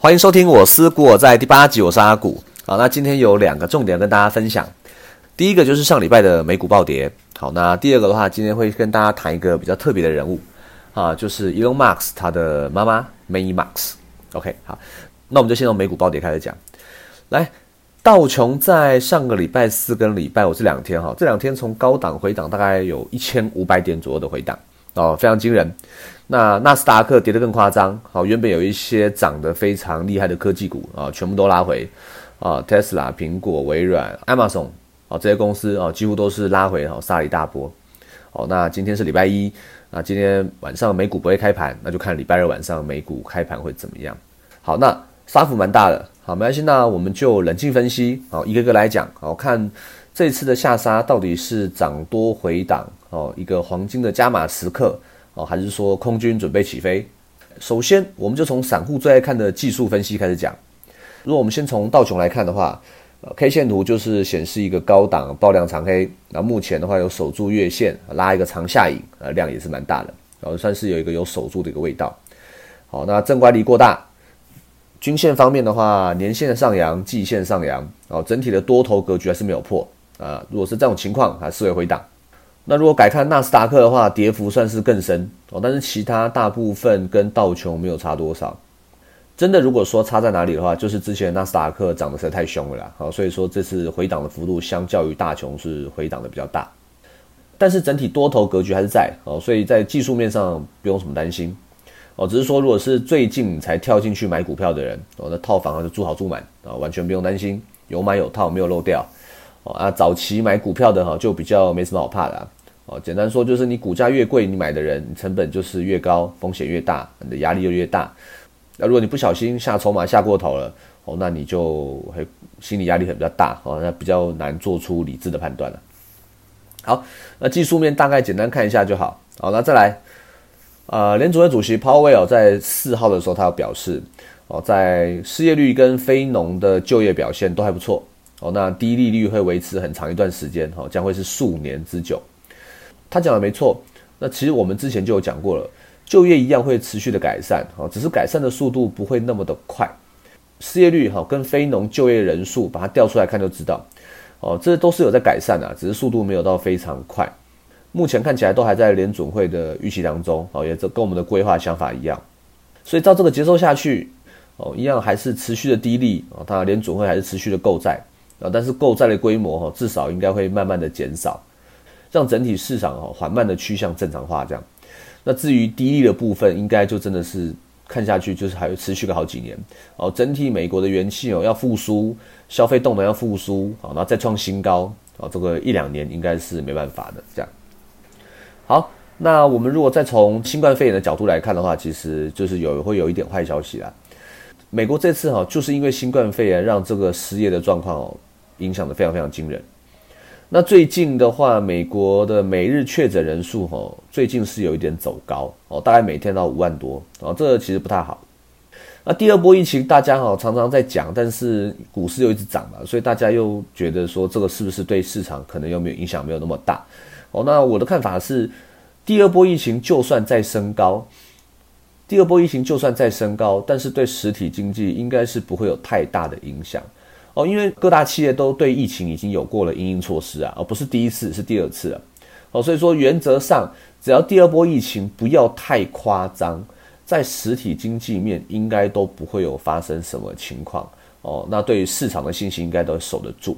欢迎收听我思古我在第八集，我是阿古。好，那今天有两个重点跟大家分享。第一个就是上礼拜的美股暴跌。好，那第二个的话，今天会跟大家谈一个比较特别的人物啊，就是 Elon Musk 他的妈妈 May Musk。OK，好，那我们就先从美股暴跌开始讲。来，道琼在上个礼拜四跟礼拜五这两天哈，这两天从高档回档大概有一千五百点左右的回档哦，非常惊人。那纳斯达克跌得更夸张，好，原本有一些涨得非常厉害的科技股啊，全部都拉回，啊，Tesla、苹果、微软、Amazon，啊，这些公司啊，几乎都是拉回，哈，杀了一大波，好，那今天是礼拜一，那今天晚上美股不会开盘，那就看礼拜二晚上美股开盘会怎么样。好，那杀幅蛮大的，好，没关系，那我们就冷静分析，好，一个个来讲，好看这次的下杀到底是涨多回档，哦，一个黄金的加码时刻。哦，还是说空军准备起飞？首先，我们就从散户最爱看的技术分析开始讲。如果我们先从道琼来看的话，呃，K 线图就是显示一个高档爆量长黑，那目前的话有守住月线，拉一个长下影，呃，量也是蛮大的，然后算是有一个有守住的一个味道。好，那正乖离过大，均线方面的话，年线上扬，季线上扬，哦，整体的多头格局还是没有破啊。如果是这种情况，还是为回档。那如果改看纳斯达克的话，跌幅算是更深哦，但是其他大部分跟道琼没有差多少。真的，如果说差在哪里的话，就是之前纳斯达克涨得实在太凶了啦，好，所以说这次回档的幅度相较于大琼是回档的比较大。但是整体多头格局还是在哦，所以在技术面上不用什么担心哦，只是说如果是最近才跳进去买股票的人哦，那套房就住好住满啊，完全不用担心，有买有套，没有漏掉哦啊。早期买股票的哈，就比较没什么好怕的。哦，简单说就是你股价越贵，你买的人你成本就是越高，风险越大，你的压力就越大。那如果你不小心下筹码下过头了，哦，那你就会心理压力会比较大，哦，那比较难做出理智的判断了。好，那技术面大概简单看一下就好。好，那再来，呃，联储会主席 Powell 在四号的时候，他有表示，哦，在失业率跟非农的就业表现都还不错，哦，那低利率会维持很长一段时间，哦，将会是数年之久。他讲的没错，那其实我们之前就有讲过了，就业一样会持续的改善，啊，只是改善的速度不会那么的快。失业率哈跟非农就业人数把它调出来看就知道，哦，这都是有在改善啊，只是速度没有到非常快。目前看起来都还在联准会的预期当中，哦，也跟我们的规划想法一样。所以照这个节奏下去，哦，一样还是持续的低利，哦，它联准会还是持续的购债，啊，但是购债的规模哈至少应该会慢慢的减少。让整体市场哈缓慢的趋向正常化，这样。那至于低利的部分，应该就真的是看下去就是还会持续个好几年哦。整体美国的元气哦要复苏，消费动能要复苏，好，然后再创新高啊，这个一两年应该是没办法的。这样。好，那我们如果再从新冠肺炎的角度来看的话，其实就是有会有一点坏消息啦。美国这次哈就是因为新冠肺炎让这个失业的状况哦影响的非常非常惊人。那最近的话，美国的每日确诊人数哈，最近是有一点走高哦，大概每天到五万多哦，这个其实不太好。那第二波疫情，大家哈常常在讲，但是股市又一直涨嘛，所以大家又觉得说这个是不是对市场可能又没有影响，没有那么大哦。那我的看法是，第二波疫情就算再升高，第二波疫情就算再升高，但是对实体经济应该是不会有太大的影响。哦，因为各大企业都对疫情已经有过了应应措施啊，而不是第一次，是第二次了。哦，所以说原则上，只要第二波疫情不要太夸张，在实体经济面应该都不会有发生什么情况。哦，那对于市场的信心应该都守得住。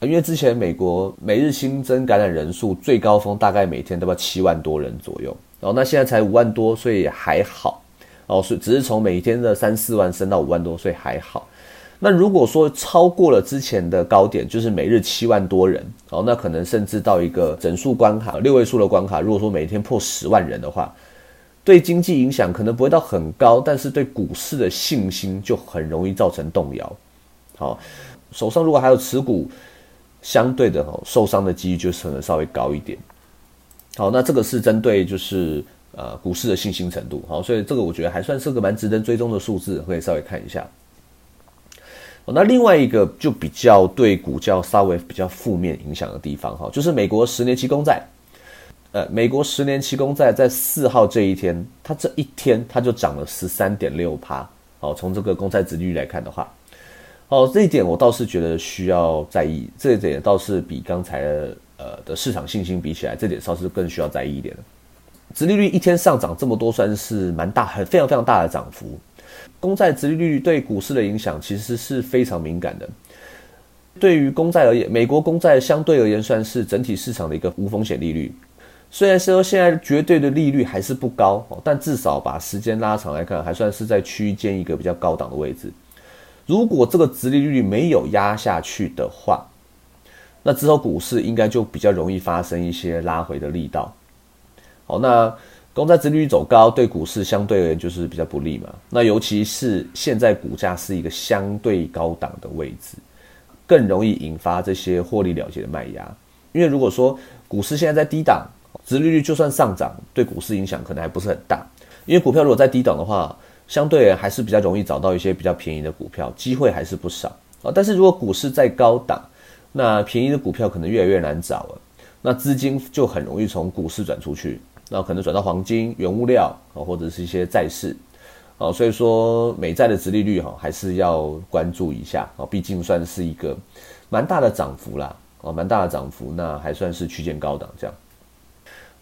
因为之前美国每日新增感染人数最高峰大概每天都要七万多人左右，然后那现在才五万多，所以还好。哦，是只是从每天的三四万升到五万多，所以还好。那如果说超过了之前的高点，就是每日七万多人哦，那可能甚至到一个整数关卡、六位数的关卡。如果说每天破十万人的话，对经济影响可能不会到很高，但是对股市的信心就很容易造成动摇。好，手上如果还有持股，相对的哈受伤的几率就可能稍微高一点。好，那这个是针对就是呃股市的信心程度。好，所以这个我觉得还算是个蛮值得追踪的数字，可以稍微看一下。那另外一个就比较对股价稍微比较负面影响的地方哈，就是美国十年期公债，呃，美国十年期公债在四号这一天，它这一天它就涨了十三点六趴，好，从这个公债殖利率来看的话，哦，这一点我倒是觉得需要在意，这一点倒是比刚才呃的市场信心比起来，这点倒是更需要在意一点的。殖利率一天上涨这么多，算是蛮大，很非常非常大的涨幅。公债殖利率对股市的影响其实是非常敏感的。对于公债而言，美国公债相对而言算是整体市场的一个无风险利率。虽然说现在绝对的利率还是不高，但至少把时间拉长来看，还算是在区间一个比较高档的位置。如果这个殖利率没有压下去的话，那之后股市应该就比较容易发生一些拉回的力道。好，那公债殖利率走高，对股市相对而言就是比较不利嘛。那尤其是现在股价是一个相对高档的位置，更容易引发这些获利了结的卖压。因为如果说股市现在在低档，殖利率就算上涨，对股市影响可能还不是很大，因为股票如果在低档的话，相对还是比较容易找到一些比较便宜的股票，机会还是不少啊。但是如果股市在高档，那便宜的股票可能越来越难找了，那资金就很容易从股市转出去，那可能转到黄金、原物料啊，或者是一些债市啊。所以说美债的殖利率哈，还是要关注一下啊，毕竟算是一个蛮大的涨幅啦，哦，蛮大的涨幅，那还算是区间高档这样。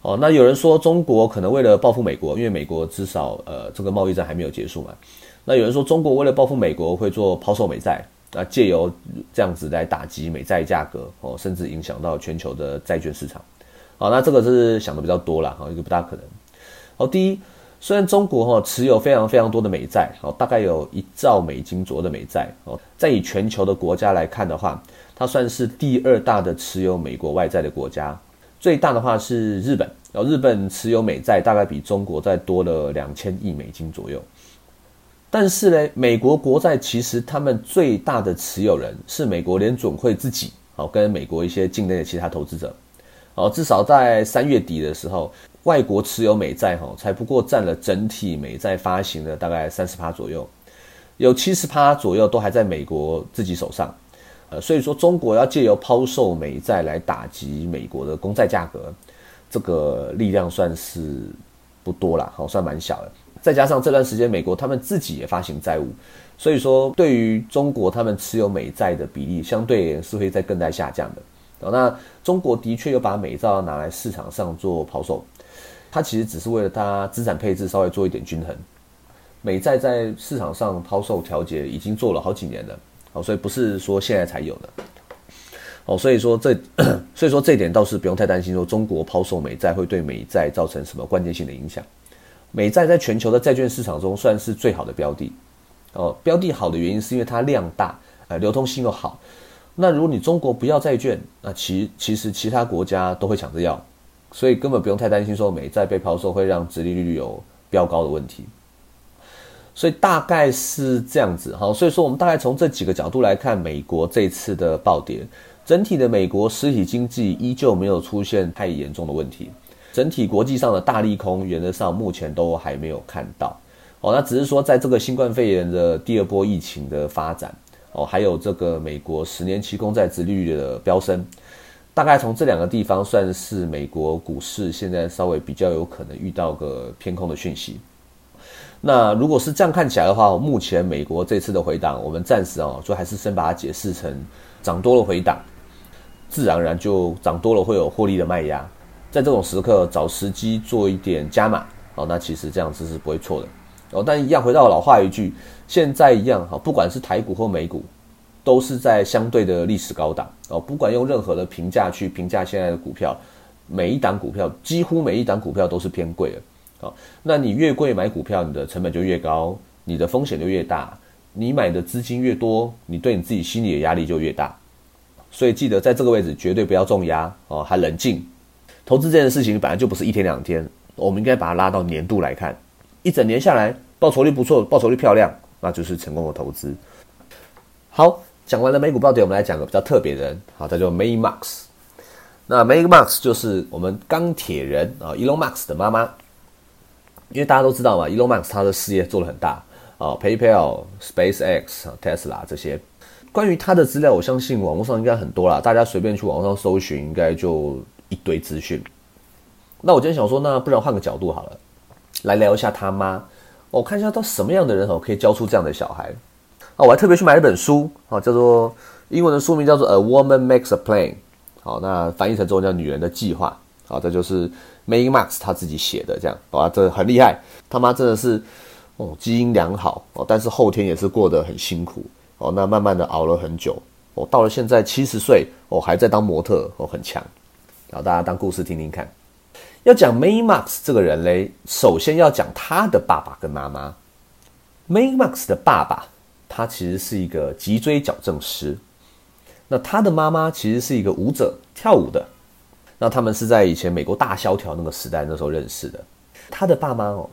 哦，那有人说中国可能为了报复美国，因为美国至少呃这个贸易战还没有结束嘛。那有人说中国为了报复美国会做抛售美债，啊借由这样子来打击美债价格，哦甚至影响到全球的债券市场。好，那这个是想的比较多了，哈一个不大可能。好，第一，虽然中国哈持有非常非常多的美债，哦大概有一兆美金左右的美债，哦在以全球的国家来看的话，它算是第二大的持有美国外债的国家。最大的话是日本，然后日本持有美债大概比中国再多了两千亿美金左右。但是呢，美国国债其实他们最大的持有人是美国联准会自己，好跟美国一些境内的其他投资者，哦，至少在三月底的时候，外国持有美债哈才不过占了整体美债发行的大概三十趴左右，有七十趴左右都还在美国自己手上。呃，所以说中国要借由抛售美债来打击美国的公债价格，这个力量算是不多啦，好算蛮小的。再加上这段时间美国他们自己也发行债务，所以说对于中国他们持有美债的比例，相对是会在更在下降的。那中国的确有把美债拿来市场上做抛售，它其实只是为了它资产配置稍微做一点均衡。美债在市场上抛售调节已经做了好几年了。哦，所以不是说现在才有的，哦，所以说这，所以说这点倒是不用太担心，说中国抛售美债会对美债造成什么关键性的影响。美债在全球的债券市场中算是最好的标的，哦，标的好的原因是因为它量大，呃，流通性又好。那如果你中国不要债券，那其其实其他国家都会抢着要，所以根本不用太担心说美债被抛售会让殖利率有飙高的问题。所以大概是这样子哈，所以说我们大概从这几个角度来看，美国这次的暴跌，整体的美国实体经济依旧没有出现太严重的问题，整体国际上的大利空原则上目前都还没有看到。哦，那只是说在这个新冠肺炎的第二波疫情的发展哦，还有这个美国十年期公债殖利率的飙升，大概从这两个地方算是美国股市现在稍微比较有可能遇到个偏空的讯息。那如果是这样看起来的话，目前美国这次的回档，我们暂时啊，就还是先把它解释成涨多了回档，自然而然就涨多了会有获利的卖压，在这种时刻找时机做一点加码，哦，那其实这样子是不会错的，哦，但一样回到老话一句，现在一样哈，不管是台股或美股，都是在相对的历史高档，哦，不管用任何的评价去评价现在的股票，每一档股票几乎每一档股票都是偏贵的。好，那你越贵买股票，你的成本就越高，你的风险就越大。你买的资金越多，你对你自己心理的压力就越大。所以记得在这个位置绝对不要重压哦，还冷静。投资这件事情本来就不是一天两天，我们应该把它拉到年度来看，一整年下来报酬率不错，报酬率漂亮，那就是成功的投资。好，讲完了美股暴跌，我们来讲个比较特别的人，好，他叫 May Max。那 May Max 就是我们钢铁人啊，Elon Max 的妈妈。因为大家都知道嘛，Elon Musk 他的事业做得很大啊，PayPal、SpaceX、Tesla 这些，关于他的资料，我相信网络上应该很多啦，大家随便去网上搜寻，应该就一堆资讯。那我今天想说，那不然换个角度好了，来聊一下他妈我看一下到什么样的人哦可以教出这样的小孩。啊，我还特别去买了一本书啊，叫做英文的书名叫做《A Woman Makes a Plan》，好，那翻译成中文叫《女人的计划》。好，这就是 May Max 他自己写的，这样，哇，这很厉害，他妈真的是哦，基因良好哦，但是后天也是过得很辛苦哦，那慢慢的熬了很久哦，到了现在七十岁哦，还在当模特哦，很强。好，大家当故事听听看。要讲 May Max 这个人嘞，首先要讲他的爸爸跟妈妈。May Max 的爸爸，他其实是一个脊椎矫正师，那他的妈妈其实是一个舞者，跳舞的。那他们是在以前美国大萧条那个时代那时候认识的。他的爸妈哦，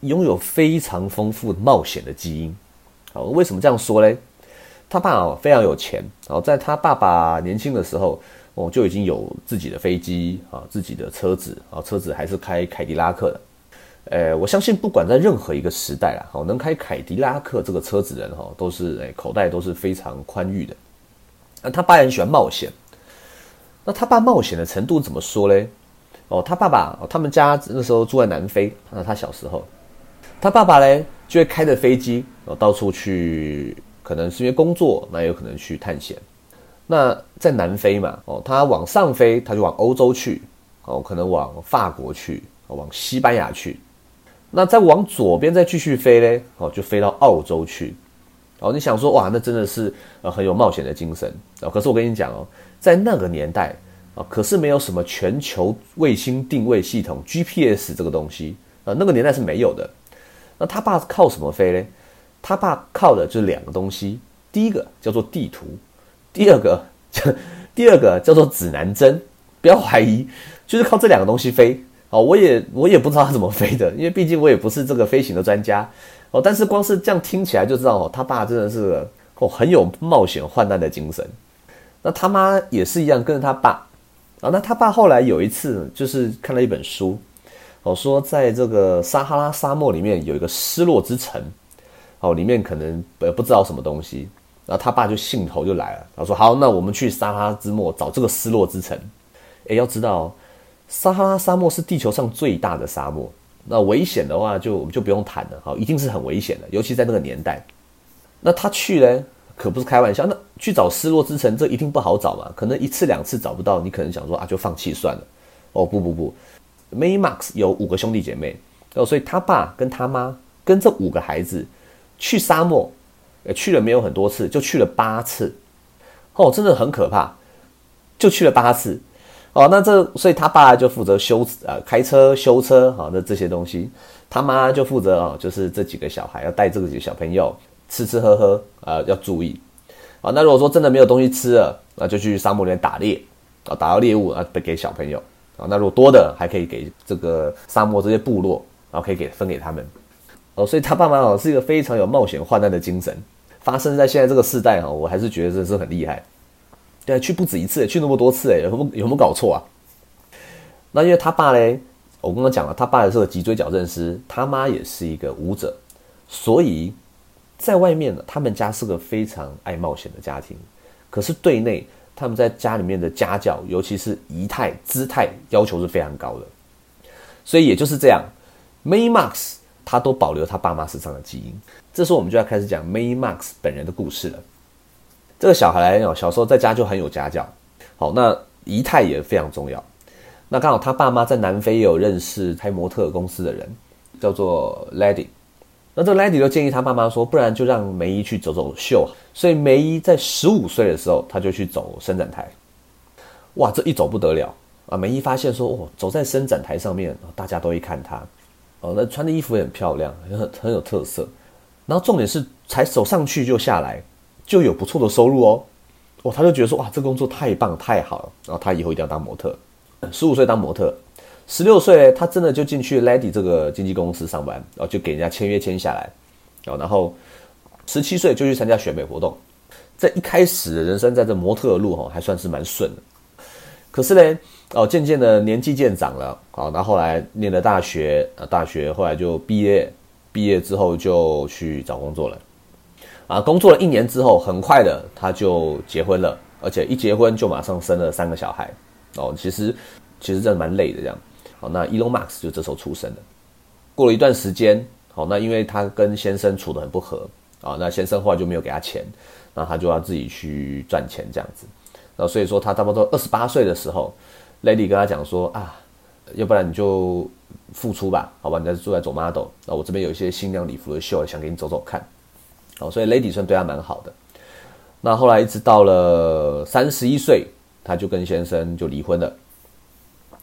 拥有非常丰富冒险的基因。好，为什么这样说嘞？他爸哦非常有钱，然后在他爸爸年轻的时候哦就已经有自己的飞机啊，自己的车子啊，车子还是开凯迪拉克的。呃，我相信不管在任何一个时代啦，好能开凯迪拉克这个车子人哈，都是哎口袋都是非常宽裕的。那他爸也很喜欢冒险。那他爸冒险的程度怎么说嘞？哦，他爸爸，他们家那时候住在南非。那他小时候，他爸爸嘞就会开着飞机，哦，到处去，可能是因为工作，那有可能去探险。那在南非嘛，哦，他往上飞，他就往欧洲去，哦，可能往法国去，往西班牙去。那再往左边再继续飞嘞，哦，就飞到澳洲去。哦，你想说哇，那真的是呃很有冒险的精神哦。可是我跟你讲哦。在那个年代啊，可是没有什么全球卫星定位系统 GPS 这个东西啊，那个年代是没有的。那他爸靠什么飞呢？他爸靠的就是两个东西，第一个叫做地图，第二个 第二个叫做指南针。不要怀疑，就是靠这两个东西飞哦。我也我也不知道他怎么飞的，因为毕竟我也不是这个飞行的专家哦。但是光是这样听起来就知道哦，他爸真的是哦很有冒险患难的精神。那他妈也是一样，跟着他爸啊。那他爸后来有一次，就是看了一本书，哦，说在这个撒哈拉沙漠里面有一个失落之城，哦，里面可能呃不知道什么东西。然后他爸就兴头就来了，他说：“好，那我们去撒哈拉之漠找这个失落之城。”诶，要知道，撒哈拉沙漠是地球上最大的沙漠，那危险的话就我们就不用谈了，好，一定是很危险的，尤其在那个年代。那他去呢？可不是开玩笑，那去找失落之城，这一定不好找嘛？可能一次两次找不到，你可能想说啊，就放弃算了。哦，不不不，May Max 有五个兄弟姐妹哦，所以他爸跟他妈跟这五个孩子去沙漠，呃，去了没有很多次，就去了八次。哦，真的很可怕，就去了八次。哦，那这所以他爸就负责修啊，开车修车，好，那这些东西，他妈就负责哦，就是这几个小孩要带这几个小朋友。吃吃喝喝啊，要注意啊。那如果说真的没有东西吃了，那就去沙漠里面打猎啊，打到猎物啊，给小朋友啊。那如果多的，还可以给这个沙漠这些部落，然后可以给分给他们哦。所以他爸妈哦是一个非常有冒险患难的精神，发生在现在这个世代哈，我还是觉得真是很厉害。对，去不止一次，去那么多次，哎，有没有没有搞错啊？那因为他爸嘞，我刚刚讲了，他爸也是个脊椎矫正师，他妈也是一个舞者，所以。在外面呢，他们家是个非常爱冒险的家庭，可是对内，他们在家里面的家教，尤其是仪态、姿态要求是非常高的。所以也就是这样，May Max 他都保留他爸妈身上的基因。这时候我们就要开始讲 May Max 本人的故事了。这个小孩哦，小时候在家就很有家教，好，那仪态也非常重要。那刚好他爸妈在南非也有认识开模特公司的人，叫做 Lady。那这个 Lady 就建议他爸妈说，不然就让梅姨去走走秀。所以梅姨在十五岁的时候，他就去走伸展台。哇，这一走不得了啊！梅姨发现说，哦，走在伸展台上面，大家都会看他。哦，那穿的衣服也很漂亮，很很有特色。然后重点是，才走上去就下来，就有不错的收入哦。哦，他就觉得说，哇，这工作太棒太好了。然后他以后一定要当模特。十五岁当模特。十六岁，他真的就进去 Lady 这个经纪公司上班，然后就给人家签约签下来，然后十七岁就去参加选美活动，在一开始的人生在这模特的路哈还算是蛮顺的，可是呢，哦，渐渐的年纪渐长了，好，那后来念了大学，啊，大学后来就毕业，毕业之后就去找工作了，啊，工作了一年之后，很快的他就结婚了，而且一结婚就马上生了三个小孩，哦，其实其实真的蛮累的这样。好，那 Elon Musk 就这时候出生了。过了一段时间，好，那因为他跟先生处得很不和啊，那先生后来就没有给他钱，那他就要自己去赚钱这样子。那所以说他差不多二十八岁的时候，Lady 跟他讲说啊，要不然你就付出吧，好吧，你在住在走 model，那我这边有一些新娘礼服的秀，想给你走走看。好，所以 Lady 算对他蛮好的。那后来一直到了三十一岁，他就跟先生就离婚了。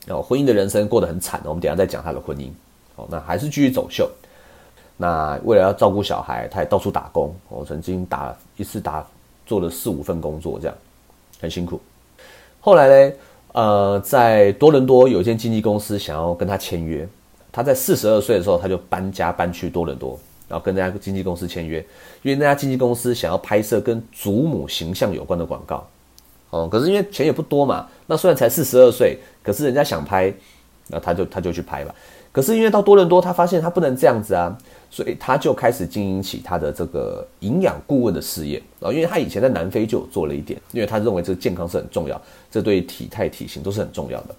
然后婚姻的人生过得很惨，我们等下再讲他的婚姻。哦，那还是继续走秀。那为了要照顾小孩，他也到处打工。我曾经打一次打做了四五份工作，这样很辛苦。后来呢，呃，在多伦多有一间经纪公司想要跟他签约。他在四十二岁的时候，他就搬家搬去多伦多，然后跟那家经纪公司签约。因为那家经纪公司想要拍摄跟祖母形象有关的广告。哦，可是因为钱也不多嘛，那虽然才四十二岁，可是人家想拍，那他就他就去拍吧。可是因为到多伦多，他发现他不能这样子啊，所以他就开始经营起他的这个营养顾问的事业啊。因为他以前在南非就做了一点，因为他认为这个健康是很重要，这对体态体型都是很重要的。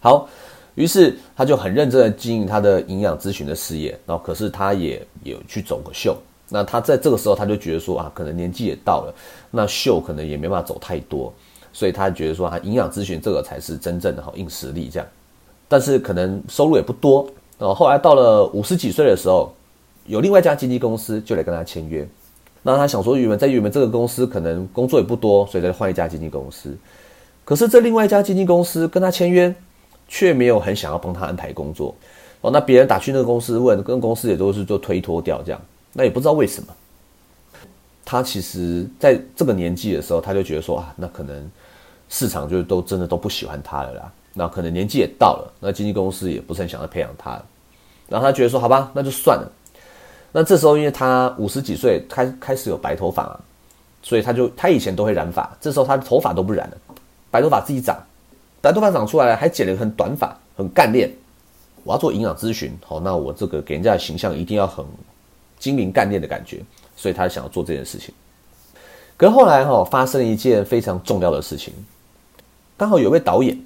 好，于是他就很认真的经营他的营养咨询的事业，然后可是他也有去走个秀。那他在这个时候，他就觉得说啊，可能年纪也到了，那秀可能也没办法走太多，所以他觉得说啊，营养咨询这个才是真正的好硬实力这样。但是可能收入也不多。然后后来到了五十几岁的时候，有另外一家经纪公司就来跟他签约。那他想说，原本在原本这个公司可能工作也不多，所以再换一家经纪公司。可是这另外一家经纪公司跟他签约，却没有很想要帮他安排工作。哦，那别人打去那个公司问，跟公司也都是做推脱掉这样。那也不知道为什么，他其实在这个年纪的时候，他就觉得说啊，那可能市场就都真的都不喜欢他了啦。那可能年纪也到了，那经纪公司也不是很想要培养他。然后他觉得说，好吧，那就算了。那这时候因为他五十几岁，开开始有白头发啊，所以他就他以前都会染发，这时候他的头发都不染了，白头发自己长，白头发长出来了，还剪了很短发，很干练。我要做营养咨询，好，那我这个给人家的形象一定要很。精明干练的感觉，所以他想要做这件事情。可是后来哈，发生了一件非常重要的事情，刚好有位导演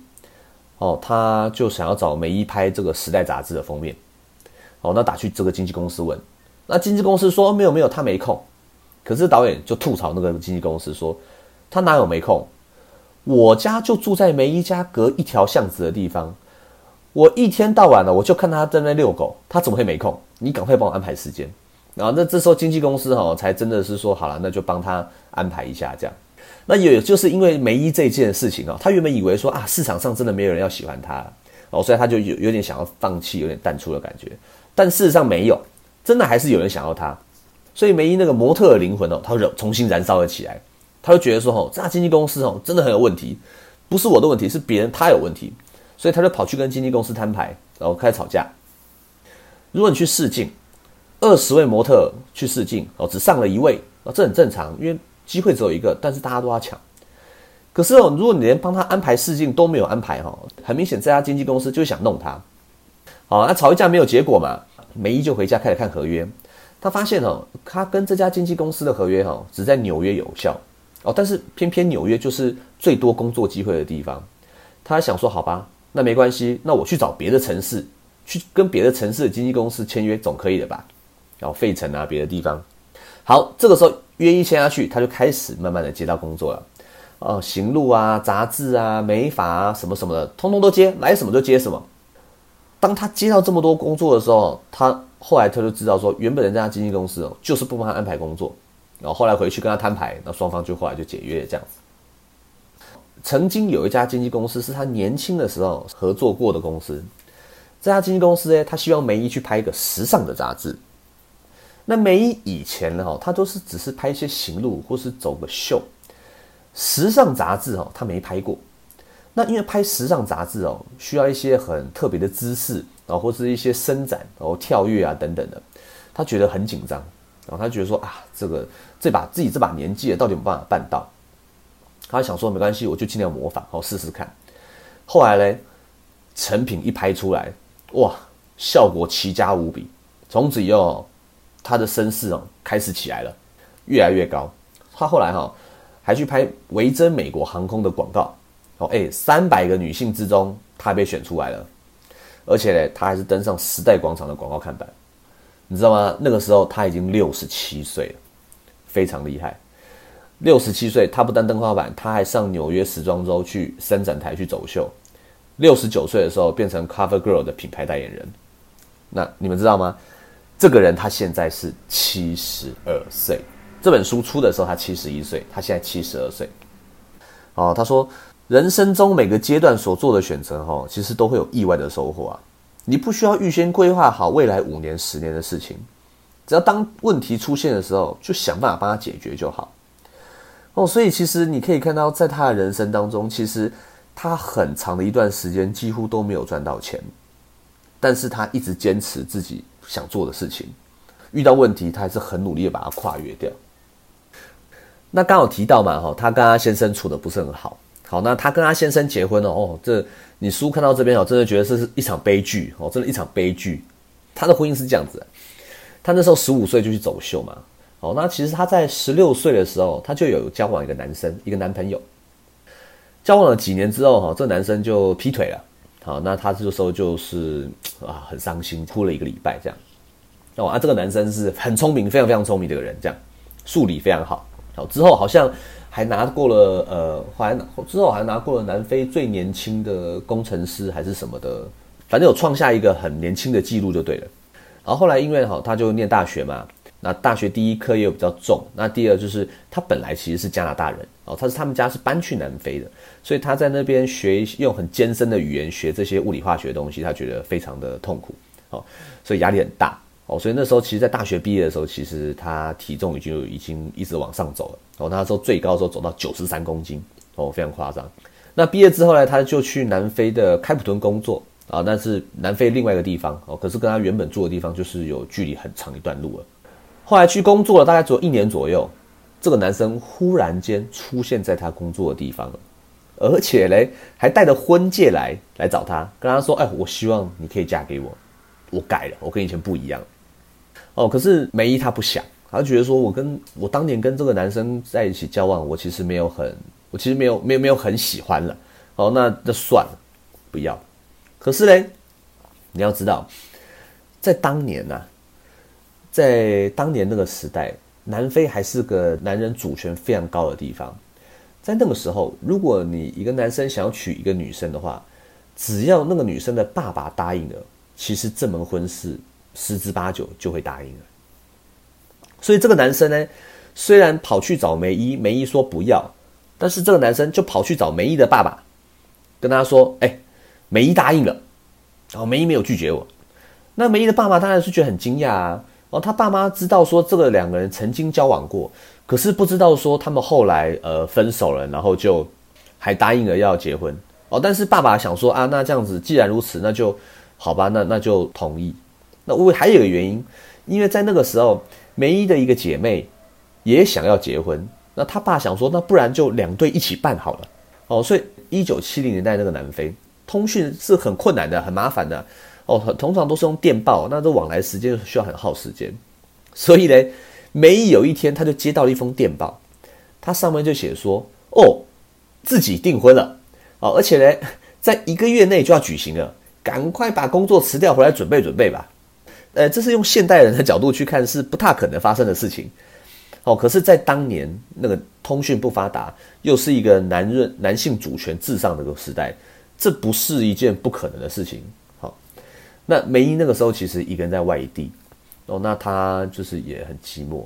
哦，他就想要找梅姨拍这个《时代》杂志的封面。哦，那打去这个经纪公司问，那经纪公司说没有没有，他没空。可是导演就吐槽那个经纪公司说，他哪有没空？我家就住在梅姨家隔一条巷子的地方，我一天到晚的我就看他在那遛狗，他怎么会没空？你赶快帮我安排时间。然后那这时候经纪公司哈才真的是说好了，那就帮他安排一下这样。那也就是因为梅姨这件事情啊，他原本以为说啊市场上真的没有人要喜欢他哦，所以他就有有点想要放弃，有点淡出的感觉。但事实上没有，真的还是有人想要他。所以梅姨那个模特的灵魂哦，他就重新燃烧了起来。他就觉得说哦，这家经纪公司哦真的很有问题，不是我的问题，是别人他有问题。所以他就跑去跟经纪公司摊牌，然后开始吵架。如果你去试镜。二十位模特去试镜哦，只上了一位啊，这很正常，因为机会只有一个，但是大家都要抢。可是哦，如果你连帮他安排试镜都没有安排哈，很明显这家经纪公司就想弄他。好，那吵一架没有结果嘛，梅姨就回家开始看合约。他发现哦，他跟这家经纪公司的合约哈，只在纽约有效哦，但是偏偏纽约就是最多工作机会的地方。他想说，好吧，那没关系，那我去找别的城市，去跟别的城市的经纪公司签约总可以的吧？然后费城啊，别的地方，好，这个时候约一签下去，他就开始慢慢的接到工作了，哦，行路啊，杂志啊，美发啊，什么什么的，通通都接，来什么就接什么。当他接到这么多工作的时候，他后来他就知道说，原本人家经纪公司哦，就是不帮他安排工作，然后后来回去跟他摊牌，那双方就后来就解约这样子。曾经有一家经纪公司是他年轻的时候合作过的公司，这家经纪公司呢，他希望梅姨去拍一个时尚的杂志。那梅姨以前呢，哈，他都是只是拍一些行路或是走个秀，时尚杂志哦，他没拍过。那因为拍时尚杂志哦，需要一些很特别的姿势然后，或是一些伸展，然后跳跃啊等等的，他觉得很紧张，然后他觉得说啊，这个这把自己这把年纪了，到底有办法办到？他想说没关系，我就尽量模仿，好试试看。后来呢，成品一拍出来，哇，效果奇佳无比，从此以后。他的声势哦开始起来了，越来越高。他后来哈还去拍维珍美国航空的广告哦，哎，三百个女性之中她被选出来了，而且呢她还是登上时代广场的广告看板。你知道吗？那个时候她已经六十七岁了，非常厉害。六十七岁，她不但登花板，她还上纽约时装周去伸展台去走秀。六十九岁的时候，变成 Cover Girl 的品牌代言人。那你们知道吗？这个人他现在是七十二岁。这本书出的时候，他七十一岁，他现在七十二岁。哦，他说，人生中每个阶段所做的选择，哈，其实都会有意外的收获啊。你不需要预先规划好未来五年、十年的事情，只要当问题出现的时候，就想办法帮他解决就好。哦，所以其实你可以看到，在他的人生当中，其实他很长的一段时间几乎都没有赚到钱，但是他一直坚持自己想做的事情，遇到问题他还是很努力的把它跨越掉。那刚好提到嘛，哈，他跟他先生处的不是很好，好，那他跟他先生结婚了，哦，这你书看到这边哦，真的觉得这是一场悲剧，哦，真的一场悲剧。他的婚姻是这样子，他那时候十五岁就去走秀嘛。哦，那其实他在十六岁的时候，他就有交往一个男生，一个男朋友。交往了几年之后，哈，这男生就劈腿了。好，那他这个时候就是啊，很伤心，哭了一个礼拜这样。哦，啊，这个男生是很聪明，非常非常聪明的一个人，这样，数理非常好。好，之后好像还拿过了，呃，还之后还拿过了南非最年轻的工程师还是什么的，反正有创下一个很年轻的记录就对了。然后后来因为哈，他就念大学嘛。那大学第一科又比较重，那第二就是他本来其实是加拿大人哦，他是他们家是搬去南非的，所以他在那边学用很艰深的语言学这些物理化学东西，他觉得非常的痛苦哦，所以压力很大哦，所以那时候其实，在大学毕业的时候，其实他体重已经已经一直往上走了哦，那时候最高的时候走到九十三公斤哦，非常夸张。那毕业之后呢，他就去南非的开普敦工作啊，那是南非另外一个地方哦，可是跟他原本住的地方就是有距离很长一段路了。后来去工作了，大概只有一年左右，这个男生忽然间出现在他工作的地方了，而且嘞还带着婚戒来来找他，跟他说：“哎，我希望你可以嫁给我，我改了，我跟以前不一样。”哦，可是梅姨她不想，她觉得说我跟我当年跟这个男生在一起交往，我其实没有很，我其实没有没有没有很喜欢了。哦，那那算了，不要。可是嘞，你要知道，在当年呐。在当年那个时代，南非还是个男人主权非常高的地方。在那个时候，如果你一个男生想要娶一个女生的话，只要那个女生的爸爸答应了，其实这门婚事十之八九就会答应了。所以这个男生呢，虽然跑去找梅姨，梅姨说不要，但是这个男生就跑去找梅姨的爸爸，跟他说：“哎，梅姨答应了，然后梅姨没有拒绝我。”那梅姨的爸爸当然是觉得很惊讶啊。哦，他爸妈知道说这个两个人曾经交往过，可是不知道说他们后来呃分手了，然后就还答应了要结婚。哦，但是爸爸想说啊，那这样子既然如此，那就好吧，那那就同意。那为还有一个原因，因为在那个时候，梅姨的一个姐妹也想要结婚，那他爸想说，那不然就两对一起办好了。哦，所以一九七零年代那个南非通讯是很困难的，很麻烦的。哦，通常都是用电报，那这往来时间需要很耗时间，所以呢，梅姨有一天他就接到了一封电报，他上面就写说，哦，自己订婚了，哦，而且呢，在一个月内就要举行了，赶快把工作辞掉回来准备准备吧。呃，这是用现代人的角度去看是不太可能发生的事情，哦，可是，在当年那个通讯不发达，又是一个男人男性主权至上的个时代，这不是一件不可能的事情。好那梅姨那个时候其实一个人在外地，哦，那她就是也很寂寞，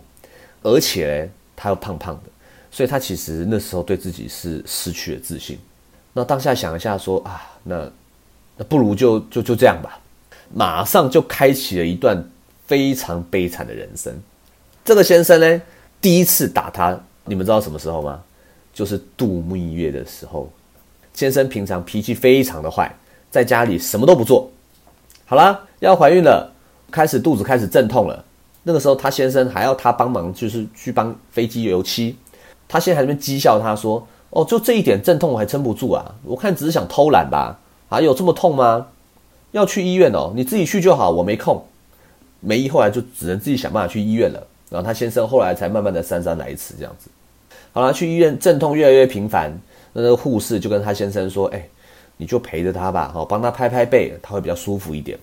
而且她又胖胖的，所以她其实那时候对自己是失去了自信。那当下想一下说啊，那那不如就就就这样吧，马上就开启了一段非常悲惨的人生。这个先生呢，第一次打他，你们知道什么时候吗？就是度蜜月的时候。先生平常脾气非常的坏，在家里什么都不做。好啦，要怀孕了，开始肚子开始阵痛了。那个时候，他先生还要他帮忙，就是去帮飞机油漆。他现在还在讥笑他说：“哦，就这一点阵痛我还撑不住啊！我看只是想偷懒吧？啊，有这么痛吗？要去医院哦，你自己去就好，我没空。”梅姨后来就只能自己想办法去医院了。然后他先生后来才慢慢的姗姗来迟这样子。好了，去医院阵痛越来越频繁，那个护士就跟他先生说：“哎。”你就陪着他吧，好，帮他拍拍背，他会比较舒服一点。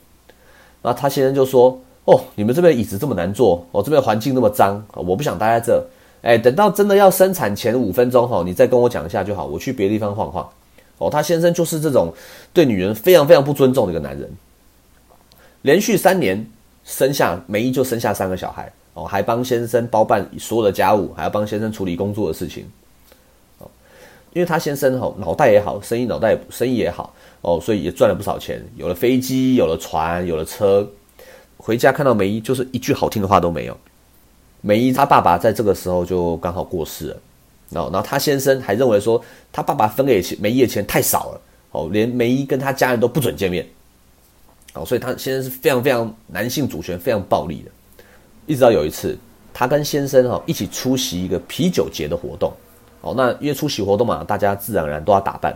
那他先生就说：“哦，你们这边椅子这么难坐，我这边环境那么脏，我不想待在这。哎，等到真的要生产前五分钟哈，你再跟我讲一下就好，我去别地方晃晃。哦，他先生就是这种对女人非常非常不尊重的一个男人。连续三年生下梅姨就生下三个小孩，哦，还帮先生包办所有的家务，还要帮先生处理工作的事情。哦，因为他先生哈脑袋也好，生意脑袋生意也好，哦，所以也赚了不少钱，有了飞机，有了船，有了车。回家看到梅姨，就是一句好听的话都没有。梅姨她爸爸在这个时候就刚好过世了，哦，然后他先生还认为说，他爸爸分给梅姨的钱太少了，哦，连梅姨跟他家人都不准见面，哦，所以他先生是非常非常男性主权非常暴力的。一直到有一次，他跟先生哈一起出席一个啤酒节的活动，哦，那因为出席活动嘛，大家自然而然都要打扮。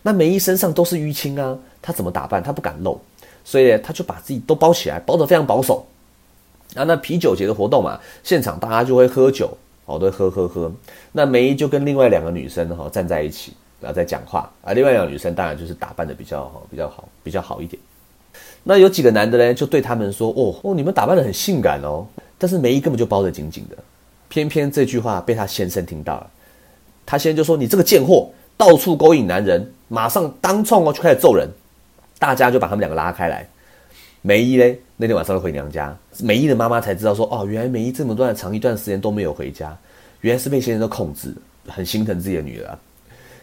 那梅姨身上都是淤青啊，她怎么打扮？她不敢露。所以她就把自己都包起来，包得非常保守。啊，那啤酒节的活动嘛，现场大家就会喝酒，哦，都喝喝喝。那梅姨就跟另外两个女生哈站在一起，然后在讲话。啊，另外两个女生当然就是打扮的比较好，比较好，比较好一点。那有几个男的呢，就对他们说：“哦哦，你们打扮的很性感哦。”但是梅姨根本就包得紧紧的。偏偏这句话被他先生听到了，他先生就说：“你这个贱货，到处勾引男人，马上当众哦就开始揍人。”大家就把他们两个拉开来。梅姨嘞，那天晚上回娘家，梅姨的妈妈才知道说，哦，原来梅姨这么段长一段时间都没有回家，原来是被先生控制，很心疼自己的女儿。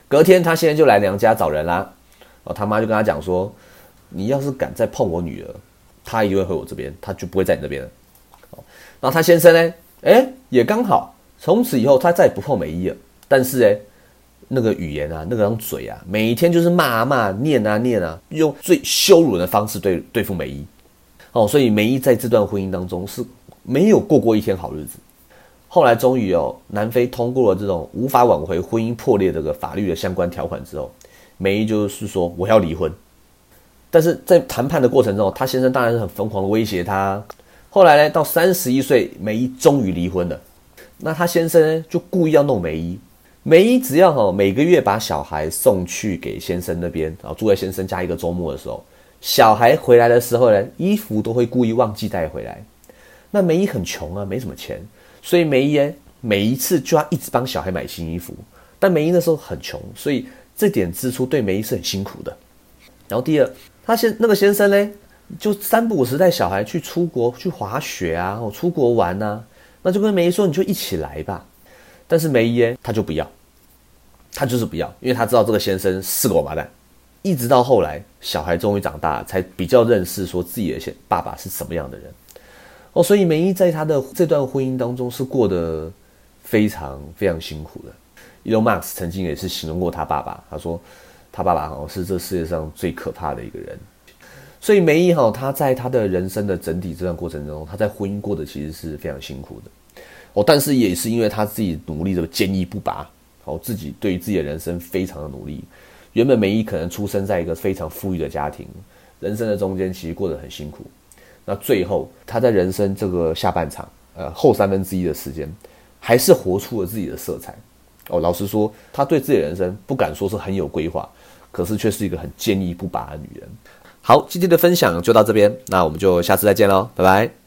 隔天，他现在就来娘家找人啦。哦，他妈就跟他讲说，你要是敢再碰我女儿，他一定会回我这边，他就不会在你那边了。哦，然后他先生呢，哎，也刚好，从此以后他再也不碰梅姨了。但是哎。那个语言啊，那张嘴啊，每一天就是骂啊骂，念啊念啊，用最羞辱的方式对对付梅姨。哦，所以梅姨在这段婚姻当中是没有过过一天好日子。后来终于哦，南非通过了这种无法挽回婚姻破裂这个法律的相关条款之后，梅姨就是说我要离婚。但是在谈判的过程中，她先生当然是很疯狂的威胁她。后来呢，到三十一岁，梅姨终于离婚了。那她先生呢，就故意要弄梅姨。梅姨只要哈每个月把小孩送去给先生那边，然后住在先生家一个周末的时候，小孩回来的时候呢，衣服都会故意忘记带回来。那梅姨很穷啊，没什么钱，所以梅姨每一次就要一直帮小孩买新衣服。但梅姨那时候很穷，所以这点支出对梅姨是很辛苦的。然后第二，他先那个先生呢，就三不五时带小孩去出国去滑雪啊，或出国玩呐，那就跟梅姨说，你就一起来吧。但是梅姨她就不要，她就是不要，因为她知道这个先生是个王八蛋。一直到后来，小孩终于长大，才比较认识说自己的爸爸是什么样的人。哦，所以梅姨在她的这段婚姻当中是过得非常非常辛苦的。Elon Musk 曾经也是形容过他爸爸，他说他爸爸好像是这世界上最可怕的一个人。所以梅姨哈，她在她的人生的整体这段过程中，她在婚姻过得其实是非常辛苦的。哦，但是也是因为他自己努力的坚毅不拔，哦，自己对于自己的人生非常的努力。原本梅姨可能出生在一个非常富裕的家庭，人生的中间其实过得很辛苦。那最后他在人生这个下半场，呃，后三分之一的时间，还是活出了自己的色彩。哦，老实说，他对自己的人生不敢说是很有规划，可是却是一个很坚毅不拔的女人。好，今天的分享就到这边，那我们就下次再见喽，拜拜。